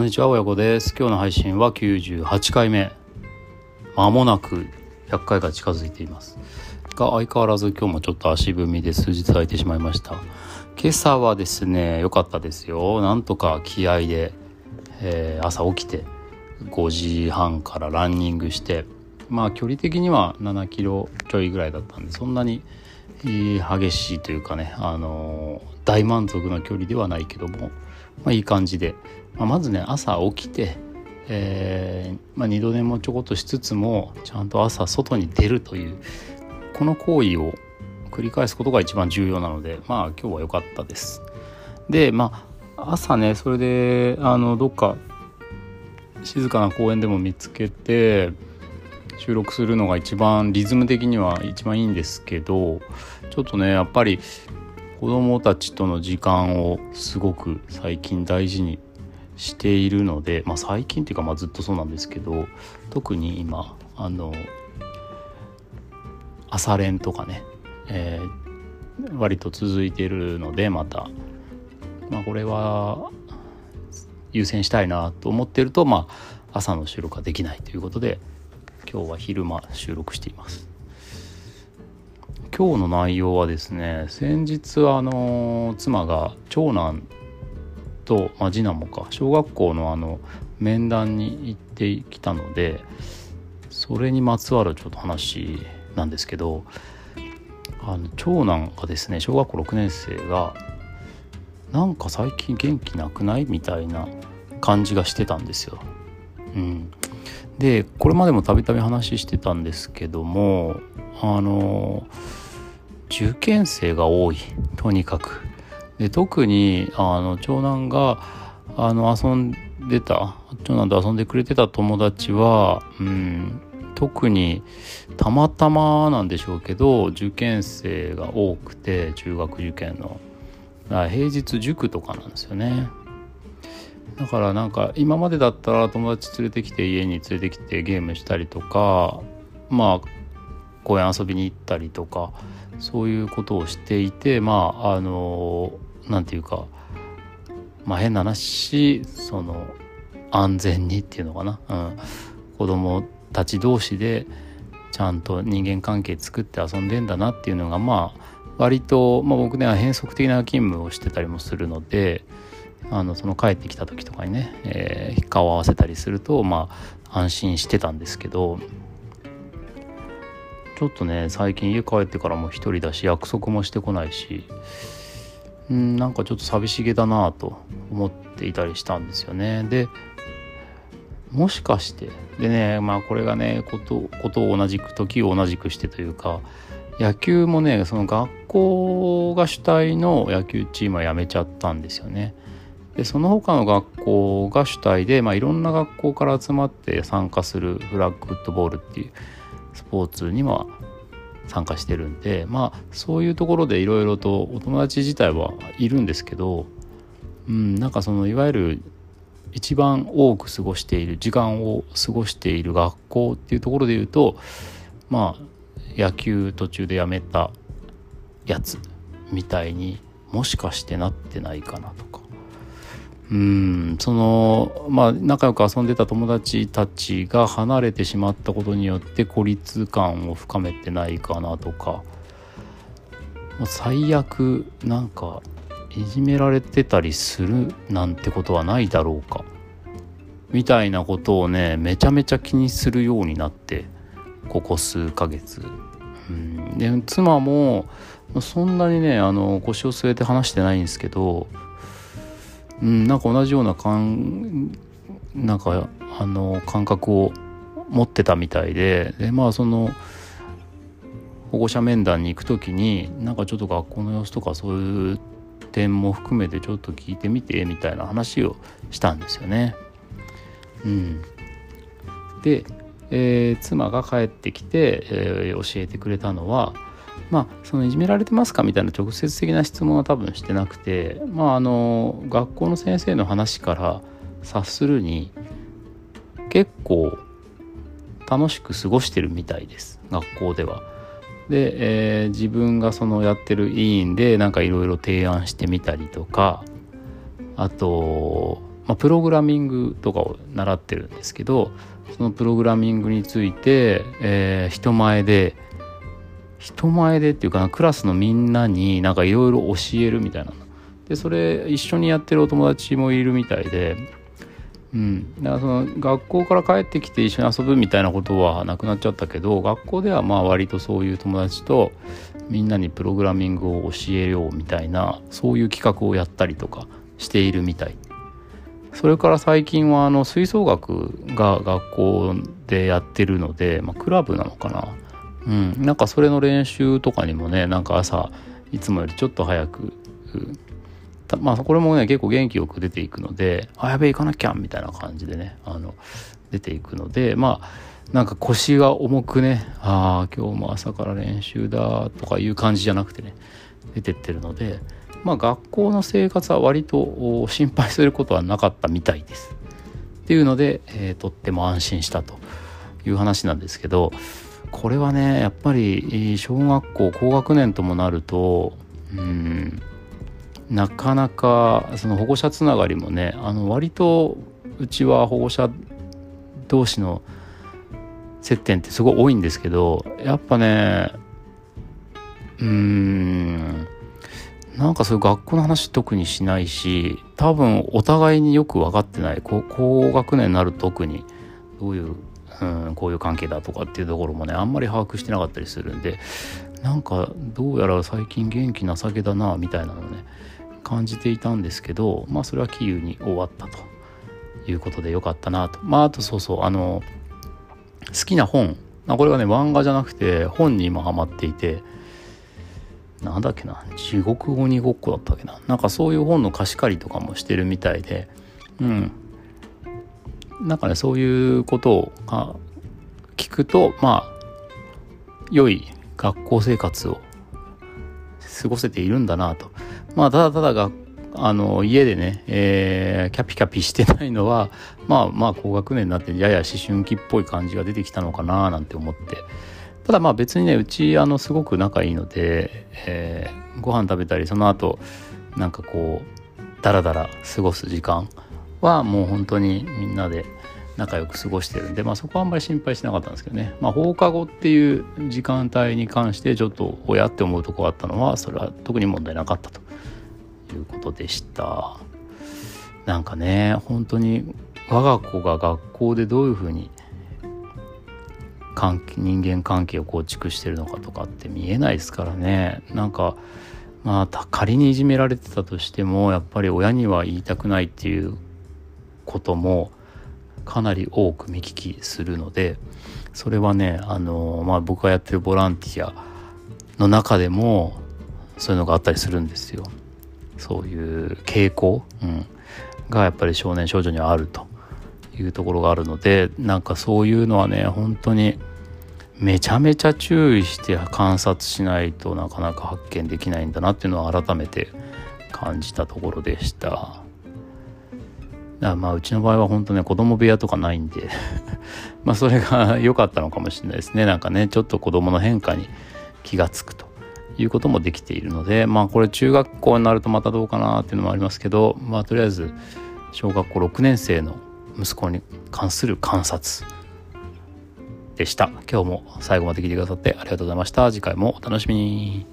こんにちは親子です。今日の配信は98回目。まもなく100回が近づいています。が相変わらず今日もちょっと足踏みで数日空いてしまいました。今朝はですね良かったですよ。なんとか気合で、えー、朝起きて5時半からランニングしてまあ距離的には7キロちょいぐらいだったんでそんなに激しいというかね、あの、大満足な距離ではないけども、まあ、いい感じで、まあ、まずね朝起きて、えーまあ、二度寝もちょこっとしつつもちゃんと朝外に出るというこの行為を繰り返すことが一番重要なのでまあ今日は良かったです。でまあ朝ねそれであのどっか静かな公園でも見つけて収録するのが一番リズム的には一番いいんですけどちょっとねやっぱり子供たちとの時間をすごく最近大事にしているので、まあ、最近っていうかまずっとそうなんですけど特に今あの朝練とかね、えー、割と続いているのでまた、まあ、これは優先したいなと思ってると、まあ、朝の収録ができないということで今日は昼間収録しています。今日の内容はですね先日あの妻が長男と、まあ、次男もか小学校のあの面談に行ってきたのでそれにまつわるちょっと話なんですけどあの長男がですね小学校6年生がなんか最近元気なくない？みたいな感じがしてたんですよ。うん、でこれまでもたびたび話してたんですけどもあの受験生が多い。とにかく。で特にあの長男があの遊んでた長男と遊んでくれてた友達は、うん、特にたまたまなんでしょうけど受験生が多くて中学受験の。平日塾とかなんですよね。だからなんか今までだったら友達連れてきて家に連れてきてゲームしたりとかまあ公園遊びに行ったりとかそういうことをしていてまああの何て言うかまあ変な話その安全にっていうのかな、うん、子供たち同士でちゃんと人間関係作って遊んでんだなっていうのがまあ割と、まあ、僕ねは変則的な勤務をしてたりもするのであのその帰ってきた時とかにね、えー、顔を合わせたりするとまあ安心してたんですけどちょっとね最近家帰ってからも一人だし約束もしてこないしんなんかちょっと寂しげだなと思っていたりしたんですよね。でもしかしてでねまあこれがねことことを同じく時を同じくしてというか野球もねその学校が主体の野球チームは辞めちゃったんですよね。でその他の学校が主体で、まあ、いろんな学校から集まって参加するフラッグフットボールっていうスポーツには参加してるんでまあそういうところでいろいろとお友達自体はいるんですけど、うん、なんかそのいわゆる一番多く過ごしている時間を過ごしている学校っていうところで言うとまあ野球途中でやめたやつみたいにもしかしてなってないかなとか。うん。そのまあ仲良く遊んでた友達たちが離れてしまったことによって孤立感を深めてないかなとか。最悪なんかいじめられてたりするなんてことはないだろうか。みたいなことをねめちゃめちゃ気にするようになってここ数ヶ月。うん、で妻もそんなにねあの腰を据えて話してないんですけど、うん、なんか同じような感なんかあの感覚を持ってたみたいででまあその保護者面談に行く時になんかちょっと学校の様子とかそういう点も含めてちょっと聞いてみてみたいな話をしたんですよね。うん、でえー、妻が帰ってきて、えー、教えてくれたのはまあそのいじめられてますかみたいな直接的な質問は多分してなくてまああの学校の先生の話から察するに結構楽しく過ごしてるみたいです学校では。で、えー、自分がそのやってる委員でなんかいろいろ提案してみたりとかあとまあ、プログラミングとかを習ってるんですけどそのプログラミングについて、えー、人前で人前でっていうかなクラスのみんなになんかいろいろ教えるみたいな。でそれ一緒にやってるお友達もいるみたいで。うん、だからその学校から帰ってきて一緒に遊ぶみたいなことはなくなっちゃったけど学校ではまあ割とそういう友達とみんなにプログラミングを教えようみたいなそういう企画をやったりとかしているみたい。それから最近はあの吹奏楽が学校でやってるので、まあ、クラブなのかな。うんなんかそれの練習とかにもねなんか朝いつもよりちょっと早くまあこれもね結構元気よく出ていくのであやべえ行かなきゃみたいな感じでねあの出ていくのでまあなんか腰が重くねああ今日も朝から練習だとかいう感じじゃなくてね出てってるのでまあ学校の生活は割と心配することはなかったみたいです。っていうので、えー、とっても安心したという話なんですけどこれはねやっぱり小学校高学年ともなるとうんなかなかその保護者つながりもねあの割とうちは保護者同士の接点ってすごい多いんですけどやっぱねうーんなんかそういう学校の話特にしないし多分お互いによく分かってない高学年になると特にどういう、うん、こういう関係だとかっていうところもねあんまり把握してなかったりするんでなんかどうやら最近元気な酒だなみたいなのをね感じていたんですけどまあそれはキーウに終わったということでよかったなと。まああとそうそうあの好きな本。これはね漫画じゃなくて本に今ハマっていてなんだっけな地獄鬼ごっこだったっけな。なんかそういう本の貸し借りとかもしてるみたいでうん。なんかねそういうことを聞くとまあ良い学校生活を過ごせているんだなとまあ、ただただが、あの、家でね、えー、キャピキャピしてないのは、まあまあ、高学年になってやや思春期っぽい感じが出てきたのかななんて思って。ただまあ別にね、うち、あの、すごく仲いいので、えー、ご飯食べたり、その後、なんかこう、ダラダラ過ごす時間はもう本当にみんなで仲良く過ごしてるんで、まあ、そこはあんまり心配しなかったんですけどね、まあ、放課後っていう時間帯に関してちょっと親って思うとこがあったのはそれは特に問題なかったということでした。なんかね本当に我が子が学校でどういうふうに人間関係を構築してるのかとかって見えないですからね。なんかまあ仮にいじめられてたとしてもやっぱり親には言いたくないっていうこともかなり多く見聞きするのでそれはねあの、まあ、僕がやってるボランティアの中でもそういうのがあったりするんですよ。そういう傾向、うん、がやっぱり少年少女にはあるというところがあるのでなんかそういうのはね本当にめちゃめちゃ注意して観察しないとなかなか発見できないんだなっていうのは改めて感じたところでした。だまあうちの場合は本当ね子供部屋とかないんで。まあそれが良かったのかもしれないですね。なんかねちょっと子供の変化に気が付くということもできているのでまあこれ中学校になるとまたどうかなっていうのもありますけどまあとりあえず小学校6年生の息子に関する観察でした。今日も最後まで聞いてくださってありがとうございました。次回もお楽しみに。